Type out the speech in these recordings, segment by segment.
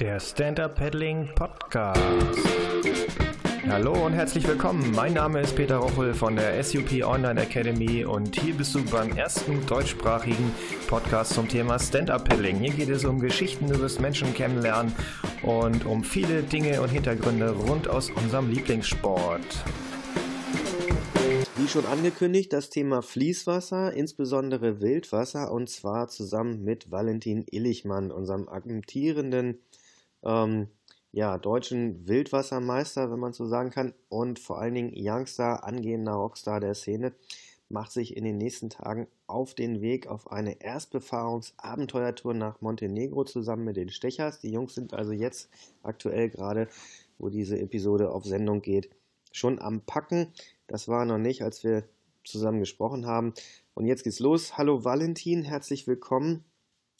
Der Stand-Up Paddling Podcast. Hallo und herzlich willkommen. Mein Name ist Peter Rochel von der SUP Online Academy und hier bist du beim ersten deutschsprachigen Podcast zum Thema Stand-Up Paddling. Hier geht es um Geschichten über das Menschen kennenlernen und um viele Dinge und Hintergründe rund aus unserem Lieblingssport. Wie schon angekündigt, das Thema Fließwasser, insbesondere Wildwasser, und zwar zusammen mit Valentin Illichmann, unserem amtierenden ähm, ja, deutschen Wildwassermeister, wenn man so sagen kann, und vor allen Dingen Youngster, angehender Rockstar der Szene, macht sich in den nächsten Tagen auf den Weg auf eine Erstbefahrungsabenteuertour nach Montenegro zusammen mit den Stechers. Die Jungs sind also jetzt aktuell gerade, wo diese Episode auf Sendung geht, schon am Packen. Das war noch nicht, als wir zusammen gesprochen haben. Und jetzt geht's los. Hallo Valentin, herzlich willkommen.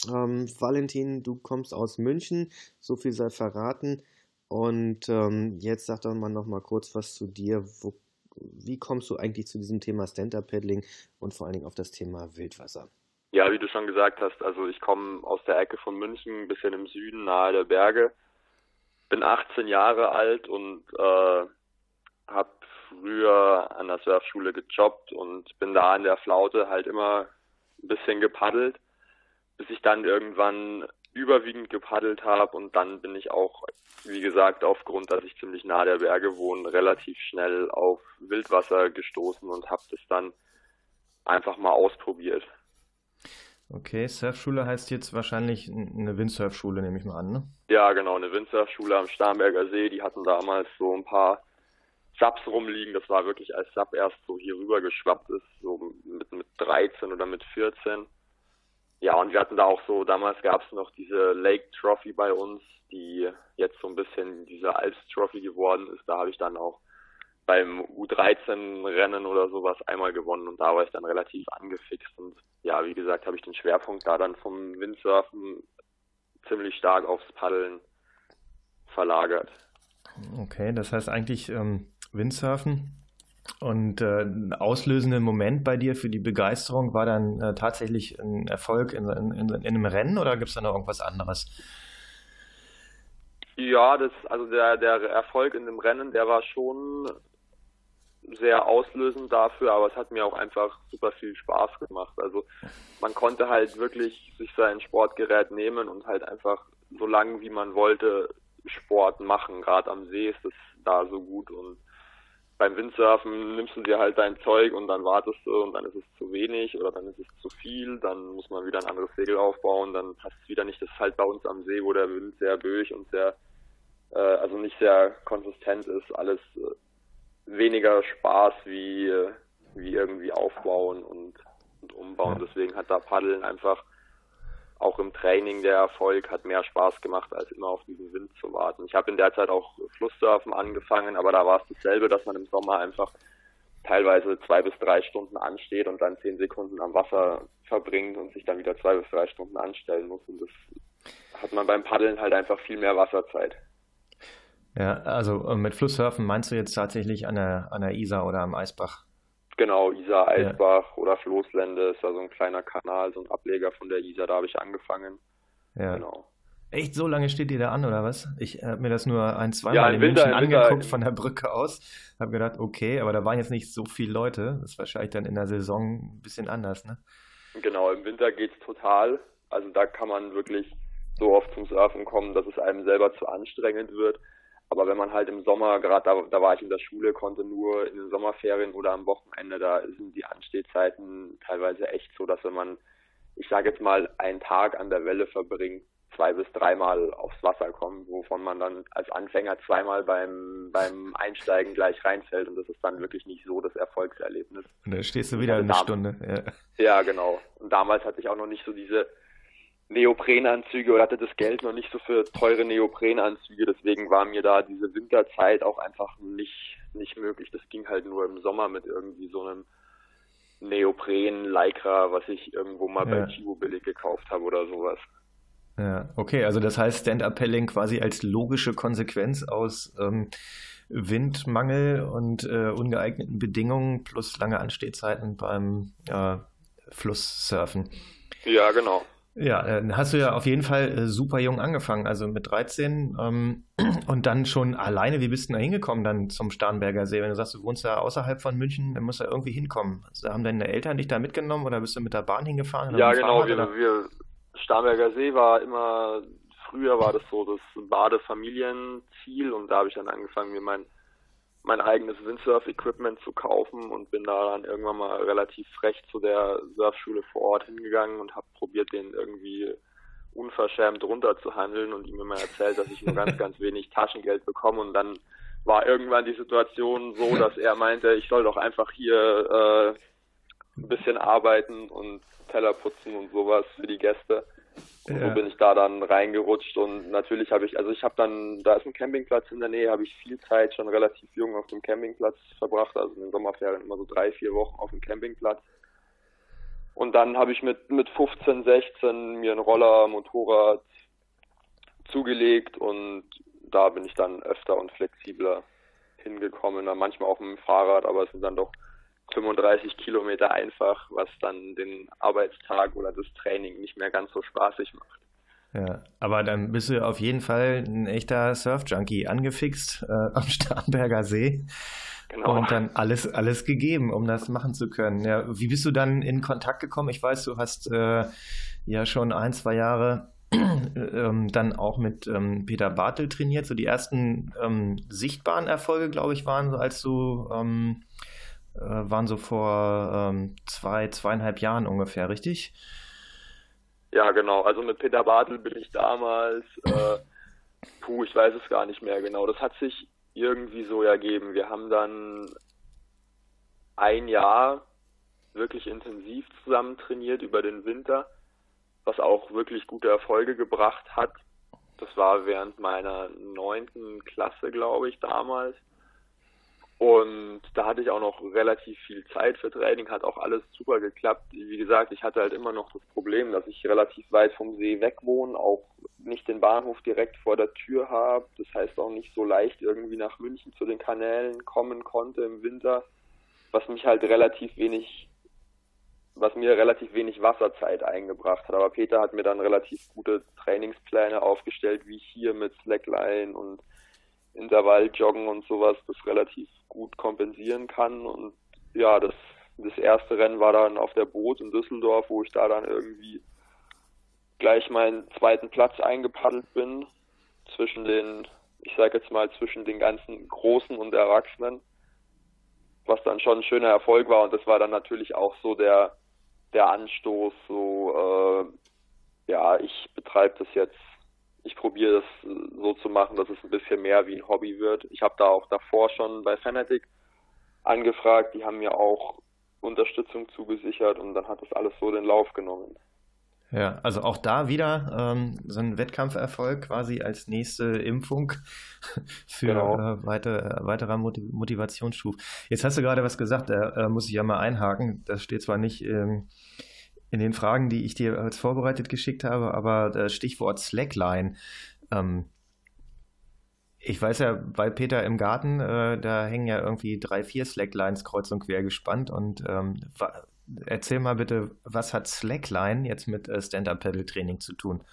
Ähm, Valentin, du kommst aus München, so viel sei verraten. Und ähm, jetzt sag doch mal noch mal kurz was zu dir. Wo, wie kommst du eigentlich zu diesem Thema Stand-Up-Paddling und vor allen Dingen auf das Thema Wildwasser? Ja, wie du schon gesagt hast, also ich komme aus der Ecke von München, ein bisschen im Süden, nahe der Berge. Bin 18 Jahre alt und äh, habe früher an der Surfschule gejobbt und bin da an der Flaute halt immer ein bisschen gepaddelt, bis ich dann irgendwann überwiegend gepaddelt habe und dann bin ich auch, wie gesagt, aufgrund, dass ich ziemlich nah der Berge wohne, relativ schnell auf Wildwasser gestoßen und habe das dann einfach mal ausprobiert. Okay, Surfschule heißt jetzt wahrscheinlich eine Windsurfschule, nehme ich mal an, ne? Ja, genau, eine Windsurfschule am Starnberger See. Die hatten damals so ein paar Subs rumliegen. Das war wirklich als Sub erst so hier rüber geschwappt ist, so mit, mit 13 oder mit 14. Ja, und wir hatten da auch so, damals gab es noch diese Lake Trophy bei uns, die jetzt so ein bisschen diese Alps Trophy geworden ist. Da habe ich dann auch beim U13-Rennen oder sowas einmal gewonnen und da war ich dann relativ angefixt. Und ja, wie gesagt, habe ich den Schwerpunkt da dann vom Windsurfen ziemlich stark aufs Paddeln verlagert. Okay, das heißt eigentlich ähm, Windsurfen. Und äh, auslösender Moment bei dir für die Begeisterung war dann äh, tatsächlich ein Erfolg in, in, in, in einem Rennen oder gibt es da noch irgendwas anderes? Ja, das, also der, der Erfolg in dem Rennen, der war schon sehr auslösend dafür, aber es hat mir auch einfach super viel Spaß gemacht. Also man konnte halt wirklich sich sein Sportgerät nehmen und halt einfach so lange wie man wollte Sport machen. Gerade am See ist es da so gut und beim Windsurfen nimmst du dir halt dein Zeug und dann wartest du und dann ist es zu wenig oder dann ist es zu viel, dann muss man wieder ein anderes Segel aufbauen, dann passt es wieder nicht. Das ist halt bei uns am See, wo der Wind sehr böig und sehr, äh, also nicht sehr konsistent ist, alles äh, weniger Spaß wie, äh, wie irgendwie aufbauen und, und umbauen. Deswegen hat da Paddeln einfach auch im Training der Erfolg hat mehr Spaß gemacht, als immer auf diesen Wind zu warten. Ich habe in der Zeit auch Flusssurfen angefangen, aber da war es dasselbe, dass man im Sommer einfach teilweise zwei bis drei Stunden ansteht und dann zehn Sekunden am Wasser verbringt und sich dann wieder zwei bis drei Stunden anstellen muss. Und das hat man beim Paddeln halt einfach viel mehr Wasserzeit. Ja, also äh, mit Flusssurfen meinst du jetzt tatsächlich an der, an der Isar oder am Eisbach? Genau, Isar, Eisbach ja. oder Floßlände ist da so ein kleiner Kanal, so ein Ableger von der Isar, da habe ich angefangen. Ja. Genau. Echt, so lange steht ihr da an, oder was? Ich habe mir das nur ein, zweimal ja, in Winter, München angeguckt Winter. von der Brücke aus. Habe gedacht, okay, aber da waren jetzt nicht so viele Leute. Das ist wahrscheinlich dann in der Saison ein bisschen anders, ne? Genau, im Winter geht es total. Also da kann man wirklich so oft zum Surfen kommen, dass es einem selber zu anstrengend wird. Aber wenn man halt im Sommer, gerade da, da war ich in der Schule, konnte nur in den Sommerferien oder am Wochenende, da sind die Anstehzeiten teilweise echt so, dass wenn man, ich sage jetzt mal, einen Tag an der Welle verbringt, zwei bis dreimal aufs Wasser kommt, wovon man dann als Anfänger zweimal beim, beim Einsteigen gleich reinfällt und das ist dann wirklich nicht so das Erfolgserlebnis. Und dann stehst du wieder also eine Stunde. Ja. ja, genau. Und damals hatte ich auch noch nicht so diese Neoprenanzüge oder hatte das Geld noch nicht so für teure Neoprenanzüge, deswegen war mir da diese Winterzeit auch einfach nicht, nicht möglich. Das ging halt nur im Sommer mit irgendwie so einem Neopren, Lycra, was ich irgendwo mal ja. bei Chibo billig gekauft habe oder sowas. Ja, okay, also das heißt Stand-Up-Paddling quasi als logische Konsequenz aus ähm, Windmangel und äh, ungeeigneten Bedingungen plus lange Anstehzeiten beim äh, Flusssurfen. Ja, genau. Ja, dann hast du ja auf jeden Fall äh, super jung angefangen, also mit 13 ähm, und dann schon alleine. Wie bist du da hingekommen dann zum Starnberger See? Wenn du sagst, du wohnst ja außerhalb von München, dann musst du ja irgendwie hinkommen. Also, haben deine Eltern dich da mitgenommen oder bist du mit der Bahn hingefahren? Ja, genau. Wir, wir, Starnberger See war immer, früher war das so das Badefamilienziel und da habe ich dann angefangen, mir mein mein eigenes Windsurf-Equipment zu kaufen und bin da dann irgendwann mal relativ frech zu der Surfschule vor Ort hingegangen und habe probiert, den irgendwie unverschämt runterzuhandeln und ihm immer erzählt, dass ich nur ganz, ganz wenig Taschengeld bekomme und dann war irgendwann die Situation so, dass er meinte, ich soll doch einfach hier äh, ein bisschen arbeiten und Teller putzen und sowas für die Gäste. Und ja. so bin ich da dann reingerutscht und natürlich habe ich, also ich habe dann, da ist ein Campingplatz in der Nähe, habe ich viel Zeit schon relativ jung auf dem Campingplatz verbracht, also in den Sommerferien immer so drei, vier Wochen auf dem Campingplatz. Und dann habe ich mit, mit 15, 16 mir ein Roller, Motorrad zugelegt und da bin ich dann öfter und flexibler hingekommen, dann manchmal auch mit dem Fahrrad, aber es sind dann doch 35 Kilometer einfach, was dann den Arbeitstag oder das Training nicht mehr ganz so spaßig macht. Ja, aber dann bist du auf jeden Fall ein echter Surf-Junkie angefixt äh, am Starnberger See. Genau. Und dann alles, alles gegeben, um das machen zu können. Ja, wie bist du dann in Kontakt gekommen? Ich weiß, du hast äh, ja schon ein, zwei Jahre ähm, dann auch mit ähm, Peter Bartel trainiert. So die ersten ähm, sichtbaren Erfolge, glaube ich, waren so, als du ähm, äh, waren so vor ähm, zwei, zweieinhalb Jahren ungefähr, richtig? Ja, genau. Also mit Peter Bartel bin ich damals, äh, puh, ich weiß es gar nicht mehr genau. Das hat sich irgendwie so ergeben. Wir haben dann ein Jahr wirklich intensiv zusammen trainiert über den Winter, was auch wirklich gute Erfolge gebracht hat. Das war während meiner neunten Klasse, glaube ich, damals. Und da hatte ich auch noch relativ viel Zeit für Training, hat auch alles super geklappt. Wie gesagt, ich hatte halt immer noch das Problem, dass ich relativ weit vom See weg wohne, auch nicht den Bahnhof direkt vor der Tür habe. Das heißt auch nicht so leicht irgendwie nach München zu den Kanälen kommen konnte im Winter, was mich halt relativ wenig, was mir relativ wenig Wasserzeit eingebracht hat. Aber Peter hat mir dann relativ gute Trainingspläne aufgestellt, wie hier mit Slackline und Intervalljoggen und sowas, das relativ gut kompensieren kann. Und ja, das, das erste Rennen war dann auf der Boot in Düsseldorf, wo ich da dann irgendwie gleich meinen zweiten Platz eingepaddelt bin zwischen den, ich sage jetzt mal, zwischen den ganzen Großen und Erwachsenen, was dann schon ein schöner Erfolg war. Und das war dann natürlich auch so der, der Anstoß, so, äh, ja, ich betreibe das jetzt ich probiere das so zu machen, dass es ein bisschen mehr wie ein Hobby wird. Ich habe da auch davor schon bei Fanatic angefragt, die haben mir auch Unterstützung zugesichert und dann hat das alles so den Lauf genommen. Ja, also auch da wieder ähm, so ein Wettkampferfolg quasi als nächste Impfung für genau. äh, weiter, weiterer Motiv Motivationsschub. Jetzt hast du gerade was gesagt, da äh, muss ich ja mal einhaken. Das steht zwar nicht ähm, in den Fragen, die ich dir als vorbereitet geschickt habe, aber das Stichwort Slackline. Ähm, ich weiß ja, bei Peter im Garten, äh, da hängen ja irgendwie drei, vier Slacklines kreuz und quer gespannt. Und ähm, erzähl mal bitte, was hat Slackline jetzt mit äh, Stand-Up-Pedal-Training zu tun?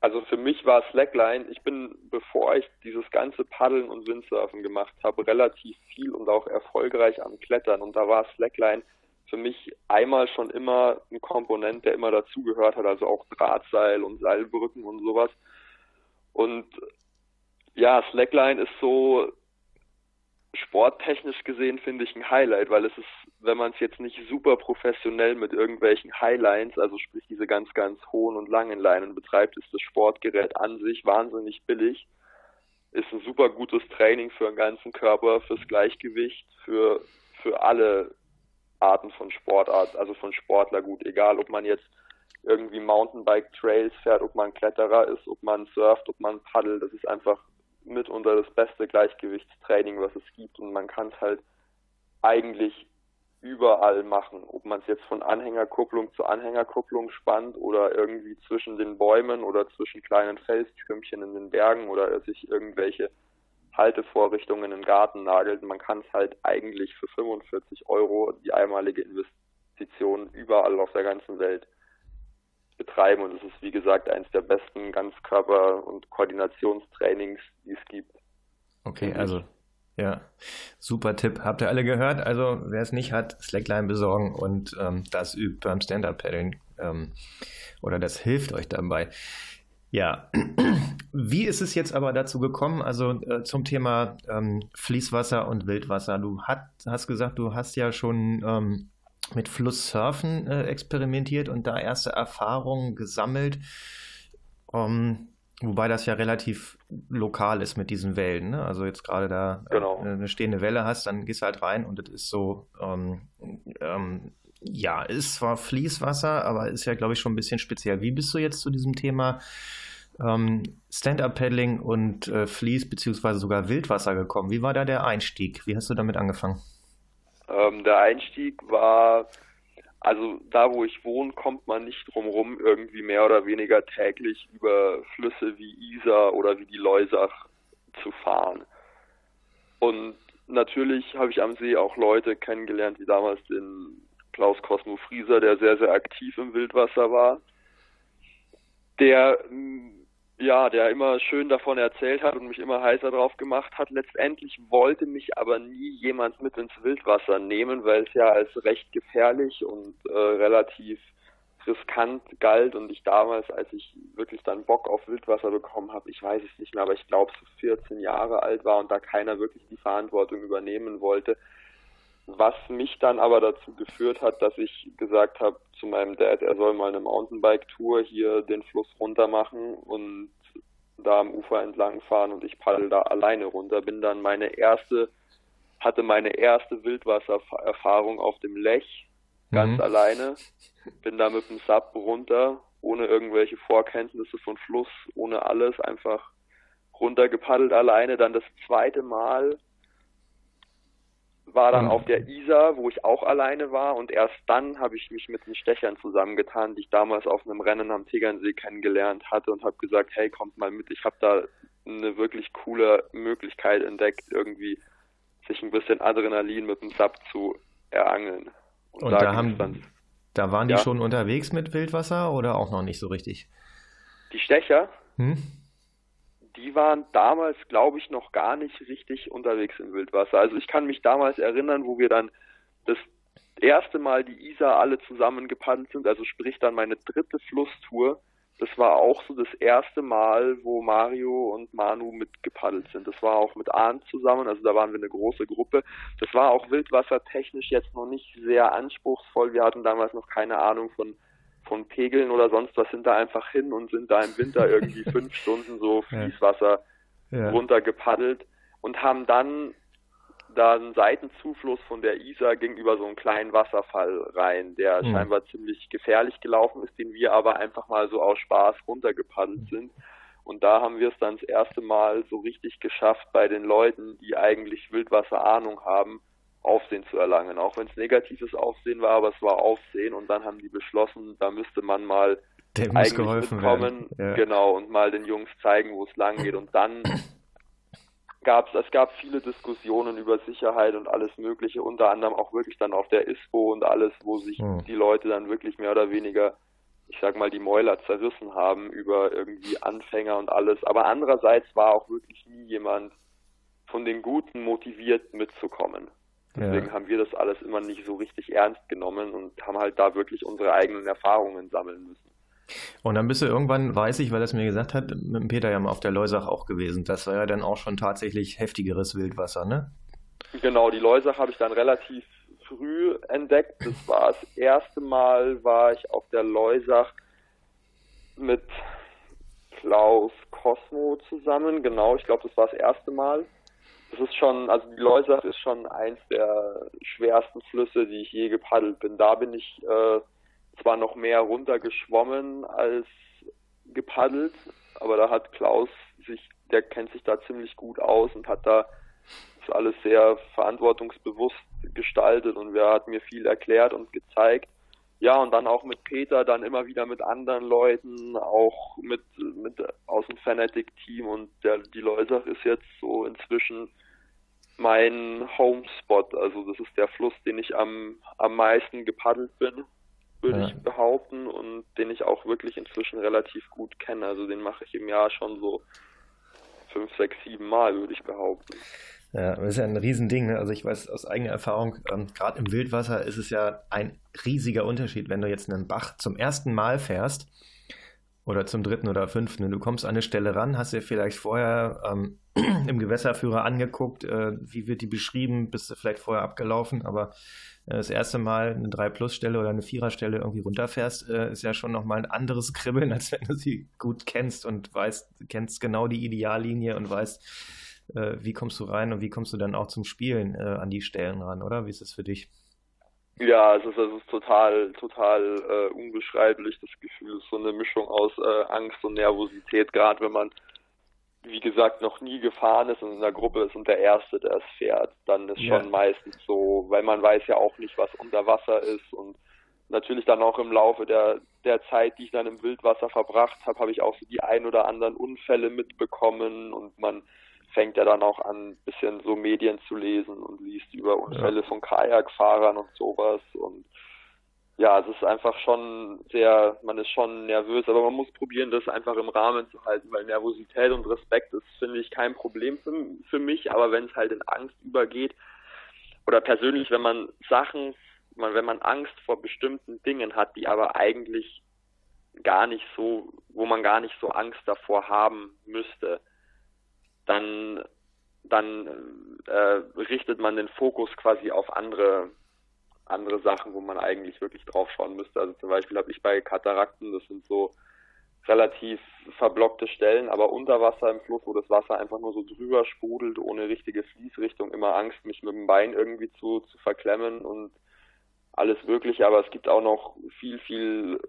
Also für mich war Slackline, ich bin, bevor ich dieses ganze Paddeln und Windsurfen gemacht habe, relativ viel und auch erfolgreich am Klettern. Und da war Slackline für mich einmal schon immer ein Komponent, der immer dazugehört hat, also auch Drahtseil und Seilbrücken und sowas. Und ja, Slackline ist so sporttechnisch gesehen, finde ich, ein Highlight, weil es ist, wenn man es jetzt nicht super professionell mit irgendwelchen Highlines, also sprich diese ganz, ganz hohen und langen Leinen betreibt, ist das Sportgerät an sich wahnsinnig billig. Ist ein super gutes Training für den ganzen Körper, fürs Gleichgewicht, für, für alle Arten von Sportart, also von Sportler gut, egal ob man jetzt irgendwie Mountainbike Trails fährt, ob man Kletterer ist, ob man surft, ob man paddelt, das ist einfach mitunter das beste Gleichgewichtstraining, was es gibt. Und man kann es halt eigentlich überall machen, ob man es jetzt von Anhängerkupplung zu Anhängerkupplung spannt oder irgendwie zwischen den Bäumen oder zwischen kleinen Felstrümmchen in den Bergen oder sich irgendwelche Haltevorrichtungen in den Garten nagelt. Man kann es halt eigentlich für 45 Euro die einmalige Expeditionen überall auf der ganzen Welt betreiben und es ist wie gesagt eines der besten Ganzkörper- und Koordinationstrainings, die es gibt. Okay, also ja, super Tipp. Habt ihr alle gehört? Also wer es nicht hat, Slackline besorgen und ähm, das übt beim Stand-Up-Paddeln ähm, oder das hilft euch dabei. Ja, wie ist es jetzt aber dazu gekommen, also äh, zum Thema ähm, Fließwasser und Wildwasser? Du hat, hast gesagt, du hast ja schon ähm, mit Flusssurfen äh, experimentiert und da erste Erfahrungen gesammelt. Ähm, wobei das ja relativ lokal ist mit diesen Wellen. Ne? Also jetzt gerade da äh, genau. eine stehende Welle hast, dann gehst du halt rein und das ist so, ähm, ähm, ja, ist zwar Fließwasser, aber ist ja, glaube ich, schon ein bisschen speziell. Wie bist du jetzt zu diesem Thema ähm, Stand-Up-Paddling und äh, Fließ- beziehungsweise sogar Wildwasser gekommen? Wie war da der Einstieg? Wie hast du damit angefangen? Ähm, der Einstieg war, also da wo ich wohne, kommt man nicht drum rum, irgendwie mehr oder weniger täglich über Flüsse wie Isar oder wie die Leusach zu fahren. Und natürlich habe ich am See auch Leute kennengelernt, wie damals den Klaus Cosmo Frieser, der sehr, sehr aktiv im Wildwasser war, der ja, der immer schön davon erzählt hat und mich immer heißer drauf gemacht hat. Letztendlich wollte mich aber nie jemand mit ins Wildwasser nehmen, weil es ja als recht gefährlich und äh, relativ riskant galt und ich damals, als ich wirklich dann Bock auf Wildwasser bekommen habe, ich weiß es nicht mehr, aber ich glaube so 14 Jahre alt war und da keiner wirklich die Verantwortung übernehmen wollte, was mich dann aber dazu geführt hat, dass ich gesagt habe zu meinem Dad, er soll mal eine Mountainbike-Tour hier den Fluss runter machen und da am Ufer entlang fahren und ich paddel da alleine runter. Bin dann meine erste, hatte meine erste Wildwassererfahrung auf dem Lech, ganz mhm. alleine. Bin da mit dem Sub runter, ohne irgendwelche Vorkenntnisse von Fluss, ohne alles, einfach runtergepaddelt alleine. Dann das zweite Mal war dann auf der Isar, wo ich auch alleine war und erst dann habe ich mich mit den Stechern zusammengetan, die ich damals auf einem Rennen am Tegernsee kennengelernt hatte und habe gesagt, hey, kommt mal mit, ich habe da eine wirklich coole Möglichkeit entdeckt, irgendwie sich ein bisschen Adrenalin mit dem Sub zu erangeln. Und, und da, da haben, dann, da waren die ja? schon unterwegs mit Wildwasser oder auch noch nicht so richtig? Die Stecher? Hm? Die waren damals, glaube ich, noch gar nicht richtig unterwegs im Wildwasser. Also ich kann mich damals erinnern, wo wir dann das erste Mal die Isar alle zusammen gepaddelt sind, also sprich dann meine dritte Flusstour. Das war auch so das erste Mal, wo Mario und Manu mitgepaddelt sind. Das war auch mit Arndt zusammen, also da waren wir eine große Gruppe. Das war auch wildwassertechnisch jetzt noch nicht sehr anspruchsvoll. Wir hatten damals noch keine Ahnung von von Pegeln oder sonst was sind da einfach hin und sind da im Winter irgendwie fünf Stunden so Fließwasser ja. Ja. runter gepaddelt und haben dann da einen Seitenzufluss von der Isar gegenüber so einen kleinen Wasserfall rein, der mhm. scheinbar ziemlich gefährlich gelaufen ist, den wir aber einfach mal so aus Spaß runtergepaddelt sind. Und da haben wir es dann das erste Mal so richtig geschafft bei den Leuten, die eigentlich Wildwasser Ahnung haben, Aufsehen zu erlangen. Auch wenn es negatives Aufsehen war, aber es war Aufsehen und dann haben die beschlossen, da müsste man mal Dem eigentlich geholfen mitkommen, ja. genau, und mal den Jungs zeigen, wo es lang geht. Und dann gab es, es gab viele Diskussionen über Sicherheit und alles Mögliche, unter anderem auch wirklich dann auf der ISPO und alles, wo sich hm. die Leute dann wirklich mehr oder weniger, ich sag mal, die Mäuler zerrissen haben über irgendwie Anfänger und alles. Aber andererseits war auch wirklich nie jemand von den Guten motiviert mitzukommen. Deswegen ja. haben wir das alles immer nicht so richtig ernst genommen und haben halt da wirklich unsere eigenen Erfahrungen sammeln müssen. Und dann bist du irgendwann, weiß ich, weil er es mir gesagt hat, mit dem Peter ja mal auf der Leusach auch gewesen. Das war ja dann auch schon tatsächlich heftigeres Wildwasser, ne? Genau, die Leusach habe ich dann relativ früh entdeckt. Das war das erste Mal, war ich auf der Leusach mit Klaus Cosmo zusammen. Genau, ich glaube, das war das erste Mal das ist schon, also die Leusach ist schon eins der schwersten Flüsse, die ich je gepaddelt bin. Da bin ich äh, zwar noch mehr runtergeschwommen als gepaddelt, aber da hat Klaus sich, der kennt sich da ziemlich gut aus und hat da das alles sehr verantwortungsbewusst gestaltet und er hat mir viel erklärt und gezeigt. Ja, und dann auch mit Peter, dann immer wieder mit anderen Leuten, auch mit, mit aus dem Fanatic-Team und der, die Leusach ist jetzt so inzwischen mein Homespot. Also das ist der Fluss, den ich am, am meisten gepaddelt bin, würde ja. ich behaupten, und den ich auch wirklich inzwischen relativ gut kenne. Also den mache ich im Jahr schon so fünf, sechs, sieben Mal, würde ich behaupten. Ja, das ist ja ein Riesending. Ne? Also ich weiß aus eigener Erfahrung, ähm, gerade im Wildwasser ist es ja ein riesiger Unterschied, wenn du jetzt einen Bach zum ersten Mal fährst oder zum dritten oder fünften und du kommst an eine Stelle ran, hast dir vielleicht vorher ähm, im Gewässerführer angeguckt, äh, wie wird die beschrieben, bist du vielleicht vorher abgelaufen, aber äh, das erste Mal eine 3-Plus-Stelle oder eine 4er-Stelle irgendwie runterfährst, äh, ist ja schon nochmal ein anderes Kribbeln, als wenn du sie gut kennst und weißt, kennst genau die Ideallinie und weißt, äh, wie kommst du rein und wie kommst du dann auch zum Spielen äh, an die Stellen ran, oder? Wie ist es für dich? Ja, es ist, es ist total, total äh, unbeschreiblich, das Gefühl. Es ist so eine Mischung aus äh, Angst und Nervosität, gerade wenn man, wie gesagt, noch nie gefahren ist und in der Gruppe ist und der Erste, der es fährt, dann ist ja. schon meistens so, weil man weiß ja auch nicht, was unter Wasser ist und natürlich dann auch im Laufe der, der Zeit, die ich dann im Wildwasser verbracht habe, habe ich auch so die ein oder anderen Unfälle mitbekommen und man fängt er dann auch an, ein bisschen so Medien zu lesen und liest über Unfälle ja. von Kajakfahrern und sowas. Und ja, es ist einfach schon sehr, man ist schon nervös, aber man muss probieren, das einfach im Rahmen zu halten, weil Nervosität und Respekt ist, finde ich, kein Problem für, für mich, aber wenn es halt in Angst übergeht, oder persönlich, wenn man Sachen, wenn man Angst vor bestimmten Dingen hat, die aber eigentlich gar nicht so, wo man gar nicht so Angst davor haben müsste, dann, dann äh, richtet man den Fokus quasi auf andere, andere Sachen, wo man eigentlich wirklich drauf schauen müsste. Also zum Beispiel habe ich bei Katarakten, das sind so relativ verblockte Stellen, aber unter Wasser im Fluss, wo das Wasser einfach nur so drüber sprudelt, ohne richtige Fließrichtung, immer Angst, mich mit dem Bein irgendwie zu, zu verklemmen und alles Mögliche. Aber es gibt auch noch viel, viel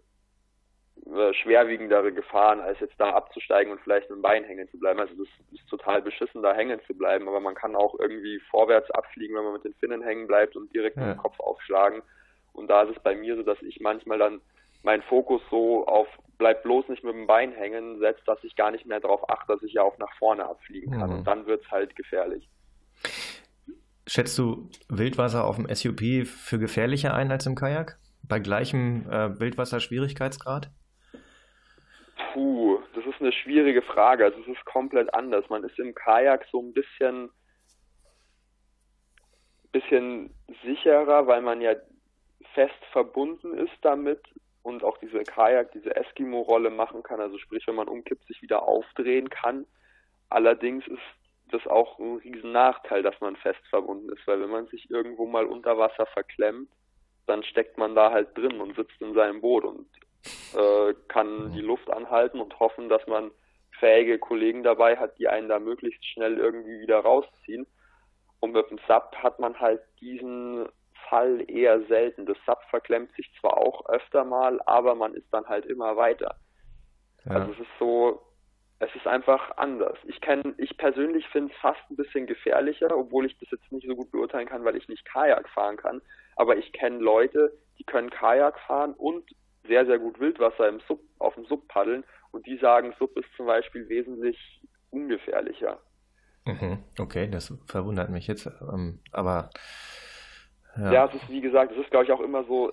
äh, schwerwiegendere Gefahren, als jetzt da abzusteigen und vielleicht mit dem Bein hängen zu bleiben. Also das ist total beschissen, da hängen zu bleiben, aber man kann auch irgendwie vorwärts abfliegen, wenn man mit den Finnen hängen bleibt und direkt ja. mit dem Kopf aufschlagen. Und da ist es bei mir so, dass ich manchmal dann meinen Fokus so auf bleib bloß nicht mit dem Bein hängen setzt, dass ich gar nicht mehr darauf achte, dass ich ja auch nach vorne abfliegen kann. Mhm. Und dann wird es halt gefährlich. Schätzt du Wildwasser auf dem SUP für gefährlicher ein als im Kajak? Bei gleichem äh, Wildwasser-Schwierigkeitsgrad? Puh, das ist eine schwierige Frage. Also es ist komplett anders. Man ist im Kajak so ein bisschen, bisschen sicherer, weil man ja fest verbunden ist damit und auch diese Kajak, diese Eskimo-Rolle machen kann. Also sprich, wenn man umkippt, sich wieder aufdrehen kann. Allerdings ist das auch ein riesen Nachteil, dass man fest verbunden ist, weil wenn man sich irgendwo mal unter Wasser verklemmt, dann steckt man da halt drin und sitzt in seinem Boot und äh, kann die Luft anhalten und hoffen, dass man fähige Kollegen dabei hat, die einen da möglichst schnell irgendwie wieder rausziehen. Und mit dem SAP hat man halt diesen Fall eher selten. Das SAP verklemmt sich zwar auch öfter mal, aber man ist dann halt immer weiter. Ja. Also es ist so, es ist einfach anders. Ich kenne, ich persönlich finde es fast ein bisschen gefährlicher, obwohl ich das jetzt nicht so gut beurteilen kann, weil ich nicht Kajak fahren kann. Aber ich kenne Leute, die können Kajak fahren und sehr, sehr gut Wildwasser im Sub, auf dem Sub paddeln und die sagen, Sub ist zum Beispiel wesentlich ungefährlicher. Mhm, okay, das verwundert mich jetzt, ähm, aber ja. ja, es ist wie gesagt, es ist glaube ich auch immer so,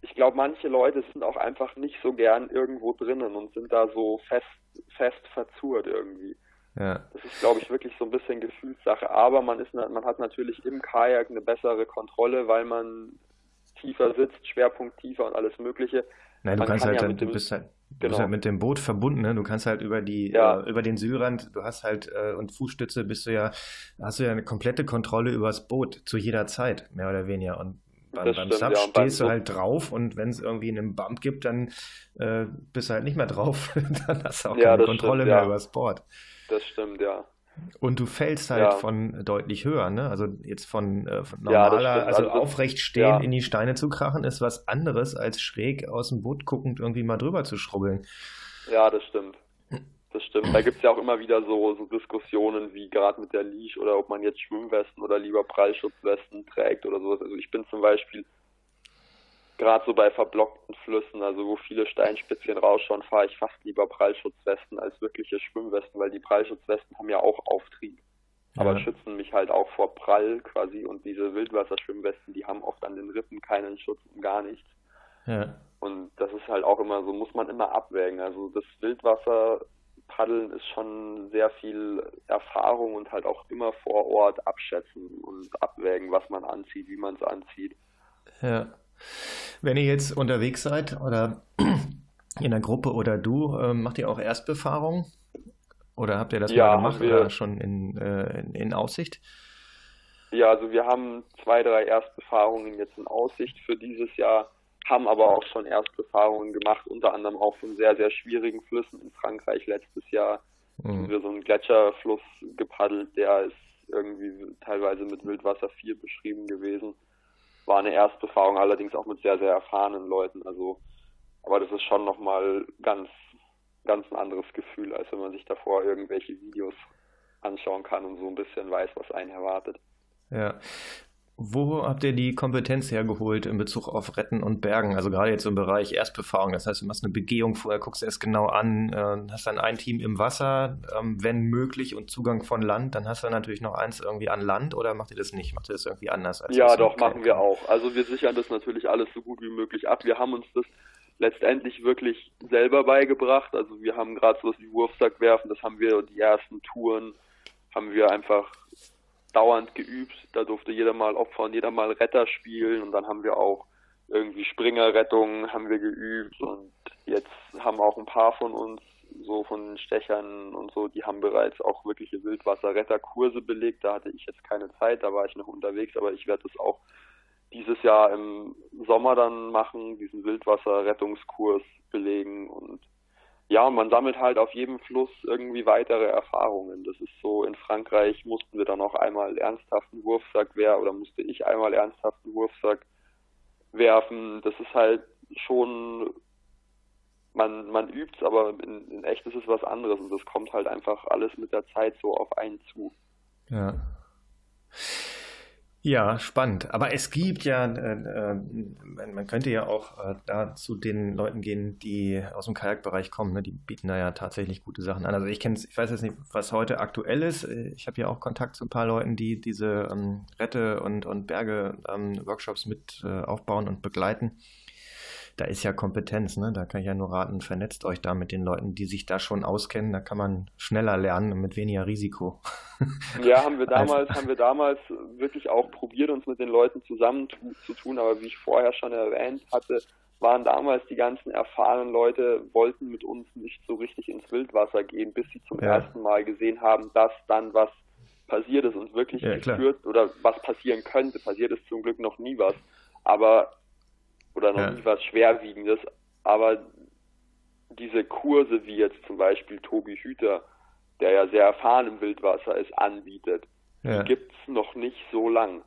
ich glaube manche Leute sind auch einfach nicht so gern irgendwo drinnen und sind da so fest, fest verzurrt irgendwie. Ja. Das ist, glaube ich, wirklich so ein bisschen Gefühlssache. Aber man ist, man hat natürlich im Kajak eine bessere Kontrolle, weil man tiefer sitzt, Schwerpunkt tiefer und alles Mögliche. Nein, du kannst halt, ja dann, du bist halt, du genau. bist halt mit dem Boot verbunden, ne? Du kannst halt über die, ja. äh, über den Südrand, du hast halt, äh, und Fußstütze bist du ja, hast du ja eine komplette Kontrolle über das Boot zu jeder Zeit, mehr oder weniger. Und beim, beim stimmt, Sub ja, stehst du halt drauf und wenn es irgendwie einen Bump gibt, dann äh, bist du halt nicht mehr drauf. dann hast du auch keine Kontrolle stimmt, mehr über das Board. Das stimmt, ja. Und du fällst halt ja. von deutlich höher, ne? Also jetzt von, äh, von normaler, ja, also, also aufrecht stehen ja. in die Steine zu krachen, ist was anderes, als schräg aus dem Boot guckend irgendwie mal drüber zu schrubbeln. Ja, das stimmt. Das stimmt. Da gibt es ja auch immer wieder so, so Diskussionen wie gerade mit der Leash oder ob man jetzt Schwimmwesten oder lieber Prallschutzwesten trägt oder sowas. Also ich bin zum Beispiel gerade so bei verblockten Flüssen, also wo viele Steinspitzchen rausschauen, fahre ich fast lieber Prallschutzwesten als wirkliche Schwimmwesten, weil die Prallschutzwesten haben ja auch Auftrieb. aber schützen mich halt auch vor Prall quasi und diese Wildwasserschwimmwesten, die haben oft an den Rippen keinen Schutz und gar nichts. Ja. Und das ist halt auch immer so, muss man immer abwägen. Also das Wildwasserpaddeln ist schon sehr viel Erfahrung und halt auch immer vor Ort abschätzen und abwägen, was man anzieht, wie man es anzieht. Ja. Wenn ihr jetzt unterwegs seid oder in der Gruppe oder du, äh, macht ihr auch Erstbefahrung? Oder habt ihr das ja, mal gemacht oder schon in, äh, in, in, Aussicht? Ja, also wir haben zwei, drei Erstbefahrungen jetzt in Aussicht für dieses Jahr, haben aber auch schon Erstbefahrungen gemacht, unter anderem auch von sehr, sehr schwierigen Flüssen in Frankreich letztes Jahr. Mhm. Haben wir so einen Gletscherfluss gepaddelt, der ist irgendwie teilweise mit Wildwasser 4 beschrieben gewesen. War eine Erstbefahrung, allerdings auch mit sehr, sehr erfahrenen Leuten. Also, aber das ist schon nochmal ganz ganz ein anderes Gefühl, als wenn man sich davor irgendwelche Videos anschauen kann und so ein bisschen weiß, was einen erwartet. Ja. Wo habt ihr die Kompetenz hergeholt in Bezug auf Retten und Bergen? Also gerade jetzt im Bereich Erstbefahrung. Das heißt, du machst eine Begehung vorher, guckst erst genau an, äh, hast dann ein Team im Wasser, ähm, wenn möglich, und Zugang von Land. Dann hast du natürlich noch eins irgendwie an Land oder macht ihr das nicht? Macht ihr das irgendwie anders? ja, doch, machen wir auch. Also wir sichern das natürlich alles so gut wie möglich ab. Wir haben uns das letztendlich wirklich selber beigebracht. Also wir haben gerade so was wie Wurfsack werfen, das haben wir die ersten Touren, haben wir einfach dauernd geübt. Da durfte jeder mal Opfer und jeder mal Retter spielen und dann haben wir auch irgendwie Springerrettungen haben wir geübt und jetzt haben auch ein paar von uns so von Stechern und so, die haben bereits auch wirkliche Wildwasserretterkurse belegt. Da hatte ich jetzt keine Zeit, da war ich noch unterwegs, aber ich werde das auch dieses Jahr im Sommer dann machen, diesen Wildwasserrettungskurs belegen und ja, man sammelt halt auf jedem Fluss irgendwie weitere Erfahrungen. Das ist so, in Frankreich mussten wir dann auch einmal ernsthaften Wurfsack werfen oder musste ich einmal ernsthaften Wurfsack werfen. Das ist halt schon, man, man übt es, aber in, in echt ist es was anderes und das kommt halt einfach alles mit der Zeit so auf einen zu. Ja. Ja, spannend. Aber es gibt ja, äh, äh, man könnte ja auch äh, da zu den Leuten gehen, die aus dem Kajakbereich kommen. Ne? Die bieten da ja tatsächlich gute Sachen an. Also ich kenne ich weiß jetzt nicht, was heute aktuell ist. Ich habe ja auch Kontakt zu ein paar Leuten, die diese ähm, Rette- und, und Berge-Workshops ähm, mit äh, aufbauen und begleiten da ist ja Kompetenz, ne? Da kann ich ja nur raten, vernetzt euch da mit den Leuten, die sich da schon auskennen. Da kann man schneller lernen und mit weniger Risiko. Ja, haben wir damals, haben wir damals wirklich auch probiert, uns mit den Leuten zusammen zu tun, aber wie ich vorher schon erwähnt hatte, waren damals die ganzen erfahrenen Leute, wollten mit uns nicht so richtig ins Wildwasser gehen, bis sie zum ja. ersten Mal gesehen haben, dass dann was passiert ist und wirklich ja, geführt oder was passieren könnte. Passiert ist zum Glück noch nie was. Aber oder noch ja. nie was Schwerwiegendes, aber diese Kurse, wie jetzt zum Beispiel Tobi Hüter, der ja sehr erfahren im Wildwasser ist, anbietet, ja. die gibt's noch nicht so lang.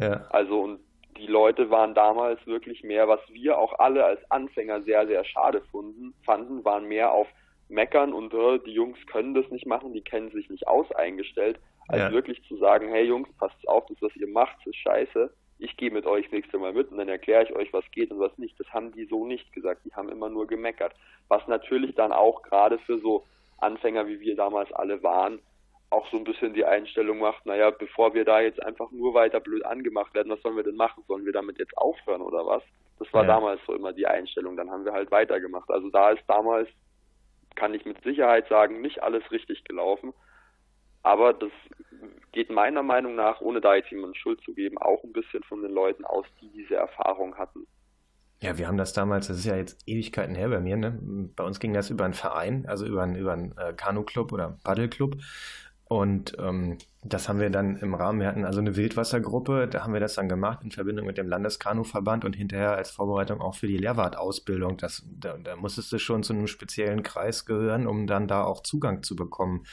Ja. Also und die Leute waren damals wirklich mehr, was wir auch alle als Anfänger sehr, sehr schade fanden, fanden waren mehr auf Meckern und äh, die Jungs können das nicht machen, die kennen sich nicht aus eingestellt, als ja. wirklich zu sagen, hey Jungs, passt auf, das was ihr macht, ist scheiße ich gehe mit euch nächste Mal mit und dann erkläre ich euch, was geht und was nicht. Das haben die so nicht gesagt. Die haben immer nur gemeckert. Was natürlich dann auch gerade für so Anfänger, wie wir damals alle waren, auch so ein bisschen die Einstellung macht, naja, bevor wir da jetzt einfach nur weiter blöd angemacht werden, was sollen wir denn machen? Sollen wir damit jetzt aufhören oder was? Das war ja. damals so immer die Einstellung. Dann haben wir halt weitergemacht. Also da ist damals, kann ich mit Sicherheit sagen, nicht alles richtig gelaufen. Aber das geht meiner Meinung nach, ohne da jetzt jemandem Schuld zu geben, auch ein bisschen von den Leuten aus, die diese Erfahrung hatten. Ja, wir haben das damals, das ist ja jetzt Ewigkeiten her bei mir, ne? Bei uns ging das über einen Verein, also über einen, über einen äh, Kanu-Club oder Paddelclub. Und ähm, das haben wir dann im Rahmen, wir hatten also eine Wildwassergruppe, da haben wir das dann gemacht in Verbindung mit dem Landeskanuverband und hinterher als Vorbereitung auch für die Lehrwartausbildung. Das, da, da musstest du schon zu einem speziellen Kreis gehören, um dann da auch Zugang zu bekommen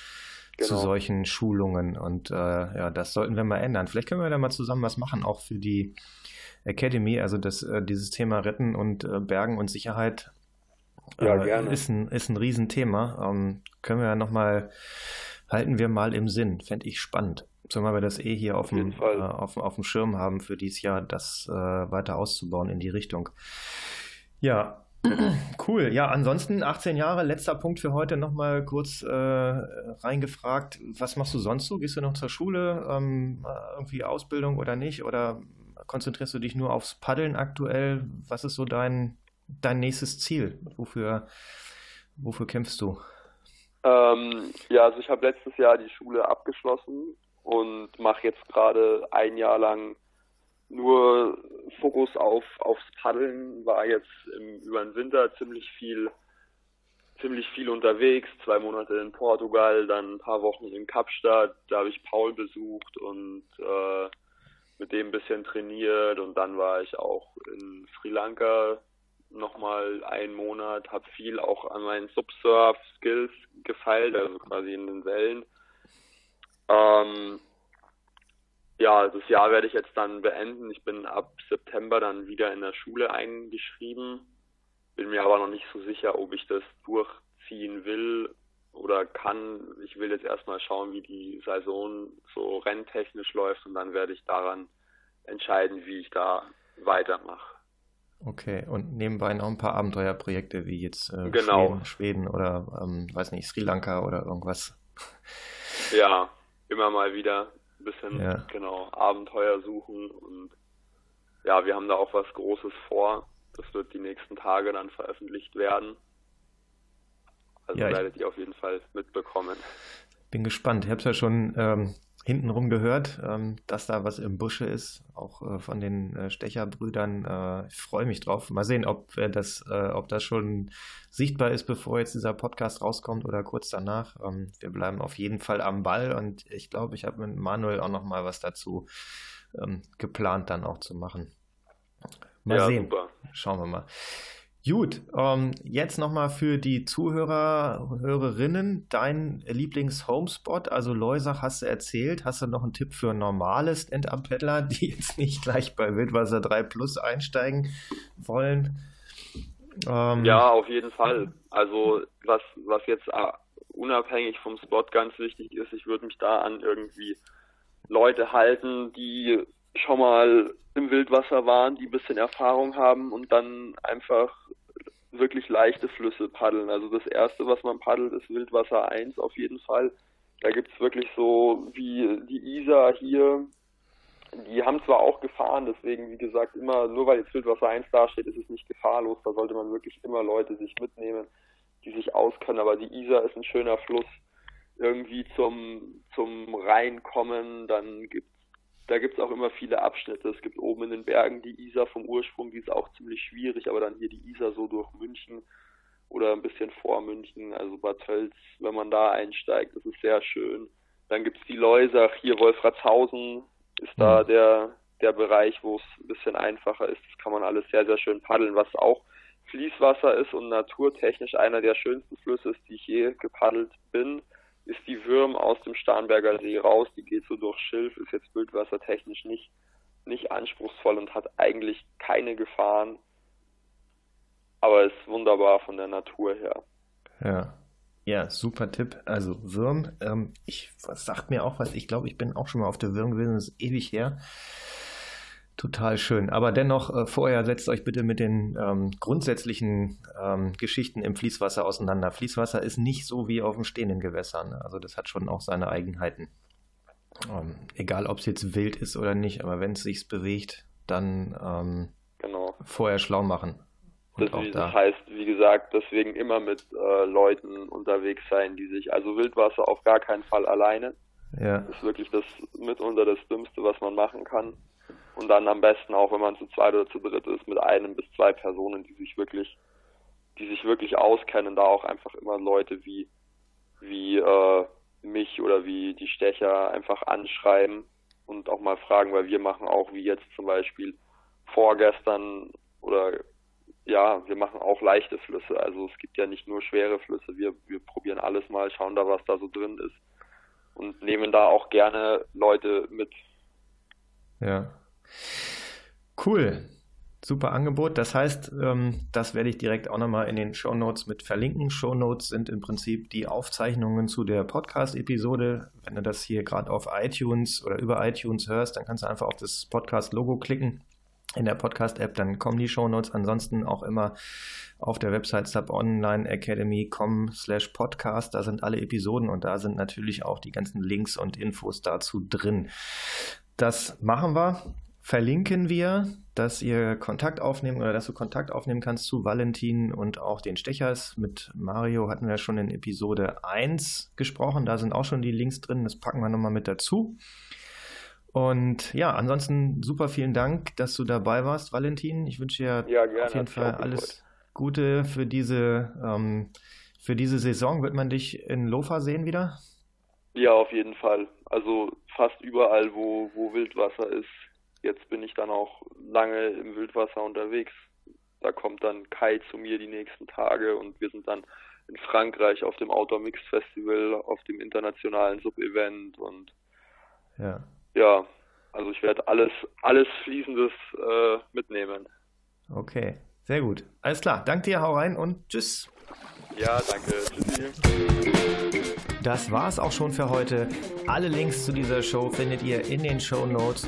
genau. zu solchen Schulungen. Und äh, ja, das sollten wir mal ändern. Vielleicht können wir da mal zusammen was machen, auch für die Academy, also das, äh, dieses Thema Retten und äh, Bergen und Sicherheit ja, äh, ist, ein, ist ein Riesenthema. Ähm, können wir ja nochmal, halten wir mal im Sinn, fände ich spannend. Zumal wir das eh hier auf, auf dem, äh, auf, auf dem Schirm haben für dieses Jahr, das äh, weiter auszubauen in die Richtung. Ja, Cool. Ja, ansonsten 18 Jahre, letzter Punkt für heute nochmal kurz äh, reingefragt. Was machst du sonst so? Gehst du noch zur Schule? Ähm, äh, irgendwie Ausbildung oder nicht? Oder konzentrierst du dich nur aufs Paddeln aktuell? Was ist so dein, dein nächstes Ziel? Wofür, wofür kämpfst du? Ähm, ja, also ich habe letztes Jahr die Schule abgeschlossen und mache jetzt gerade ein Jahr lang nur Fokus auf aufs Paddeln. War jetzt im, über den Winter ziemlich viel ziemlich viel unterwegs, zwei Monate in Portugal, dann ein paar Wochen in Kapstadt, da habe ich Paul besucht und äh, mit dem ein bisschen trainiert und dann war ich auch in Sri Lanka nochmal einen Monat, habe viel auch an meinen Subsurf-Skills gefeilt, also quasi in den Wellen. Ähm, ja, das Jahr werde ich jetzt dann beenden. Ich bin ab September dann wieder in der Schule eingeschrieben, bin mir aber noch nicht so sicher, ob ich das durchziehen will oder kann. Ich will jetzt erstmal schauen, wie die Saison so renntechnisch läuft und dann werde ich daran entscheiden, wie ich da weitermache. Okay, und nebenbei noch ein paar Abenteuerprojekte wie jetzt äh, genau. Schweden, Schweden oder, ähm, weiß nicht, Sri Lanka oder irgendwas. Ja, immer mal wieder ein bisschen, ja. genau, Abenteuer suchen und ja, wir haben da auch was Großes vor. Das wird die nächsten Tage dann veröffentlicht werden. Also ja, werdet ihr auf jeden Fall mitbekommen. Bin gespannt. Ich habe es ja schon ähm, hintenrum gehört, ähm, dass da was im Busche ist, auch äh, von den äh, Stecherbrüdern. Äh, ich freue mich drauf. Mal sehen, ob das, ob das schon sichtbar ist, bevor jetzt dieser Podcast rauskommt oder kurz danach. Ähm, wir bleiben auf jeden Fall am Ball und ich glaube, ich habe mit Manuel auch noch mal was dazu ähm, geplant, dann auch zu machen. Mal ja, sehen. Super. Schauen wir mal. Gut, ähm, jetzt nochmal für die Zuhörer, Hörerinnen, dein Lieblings-Homespot, also Leusach hast du erzählt. Hast du noch einen Tipp für normale Stand-Up-Paddler, die jetzt nicht gleich bei Wildwasser 3 Plus einsteigen wollen? Ähm, ja, auf jeden Fall. Also was, was jetzt uh, unabhängig vom Spot ganz wichtig ist, ich würde mich da an irgendwie Leute halten, die schon mal im Wildwasser waren, die ein bisschen Erfahrung haben und dann einfach wirklich leichte Flüsse paddeln. Also das erste, was man paddelt, ist Wildwasser 1 auf jeden Fall. Da gibt's wirklich so wie die Isar hier, die haben zwar auch Gefahren, deswegen wie gesagt immer, nur weil jetzt Wildwasser 1 dasteht, ist es nicht gefahrlos. Da sollte man wirklich immer Leute sich mitnehmen, die sich auskennen. Aber die Isar ist ein schöner Fluss irgendwie zum, zum Reinkommen. Dann gibt's da gibt es auch immer viele Abschnitte. Es gibt oben in den Bergen die Isar vom Ursprung, die ist auch ziemlich schwierig, aber dann hier die Isar so durch München oder ein bisschen vor München, also Bad Tölz, wenn man da einsteigt, das ist sehr schön. Dann gibt es die Leusach, hier Wolfratshausen ist da mhm. der, der Bereich, wo es ein bisschen einfacher ist. Das kann man alles sehr, sehr schön paddeln, was auch Fließwasser ist und naturtechnisch einer der schönsten Flüsse ist, die ich je gepaddelt bin ist die Würm aus dem Starnberger See raus, die geht so durch Schilf, ist jetzt bildwassertechnisch nicht, nicht anspruchsvoll und hat eigentlich keine Gefahren, aber ist wunderbar von der Natur her. Ja. Ja, super Tipp. Also Würm, ähm, ich sagt mir auch was. Ich glaube, ich bin auch schon mal auf der Würm gewesen, das ist ewig her. Total schön. Aber dennoch, äh, vorher setzt euch bitte mit den ähm, grundsätzlichen ähm, Geschichten im Fließwasser auseinander. Fließwasser ist nicht so wie auf dem stehenden Gewässern. Also das hat schon auch seine Eigenheiten. Ähm, egal, ob es jetzt wild ist oder nicht, aber wenn es sich bewegt, dann ähm, genau. vorher schlau machen. Das, das, da. heißt, wie gesagt, deswegen immer mit äh, Leuten unterwegs sein, die sich, also Wildwasser auf gar keinen Fall alleine. Ja. Das ist wirklich das mitunter das Dümmste, was man machen kann. Und dann am besten auch, wenn man zu zweit oder zu dritt ist, mit einem bis zwei Personen, die sich wirklich, die sich wirklich auskennen, da auch einfach immer Leute wie, wie äh, mich oder wie die Stecher einfach anschreiben und auch mal fragen, weil wir machen auch wie jetzt zum Beispiel vorgestern oder ja, wir machen auch leichte Flüsse. Also es gibt ja nicht nur schwere Flüsse, wir, wir probieren alles mal, schauen da, was da so drin ist und nehmen da auch gerne Leute mit. Ja. Cool. Super Angebot. Das heißt, ähm, das werde ich direkt auch nochmal in den Show Notes mit verlinken. Show Notes sind im Prinzip die Aufzeichnungen zu der Podcast-Episode. Wenn du das hier gerade auf iTunes oder über iTunes hörst, dann kannst du einfach auf das Podcast-Logo klicken in der Podcast-App, dann kommen die Shownotes. Ansonsten auch immer auf der Website subonlineacademy.com slash podcast. Da sind alle Episoden und da sind natürlich auch die ganzen Links und Infos dazu drin. Das machen wir. Verlinken wir, dass ihr Kontakt aufnehmen oder dass du Kontakt aufnehmen kannst zu Valentin und auch den Stechers. Mit Mario hatten wir schon in Episode 1 gesprochen. Da sind auch schon die Links drin. Das packen wir nochmal mit dazu. Und ja, ansonsten super vielen Dank, dass du dabei warst, Valentin. Ich wünsche dir ja, gerne, auf jeden Fall alles Gute für diese, ähm, für diese Saison. Wird man dich in Lofa sehen wieder? Ja, auf jeden Fall. Also fast überall, wo, wo Wildwasser ist. Jetzt bin ich dann auch lange im Wildwasser unterwegs. Da kommt dann Kai zu mir die nächsten Tage und wir sind dann in Frankreich auf dem Outdoor Mix Festival, auf dem internationalen Sub-Event und ja ja, also ich werde alles, alles Fließendes äh, mitnehmen. Okay, sehr gut. Alles klar. Danke dir, hau rein und tschüss. Ja, danke. Tschüssi. Das war's auch schon für heute. Alle Links zu dieser Show findet ihr in den Show Notes.